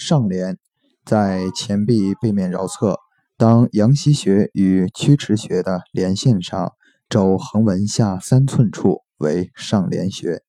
上廉在前臂背面桡侧，当阳溪穴与曲池穴的连线上，肘横纹下三寸处为上廉穴。